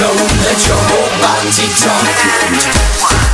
tone, let your whole body talk.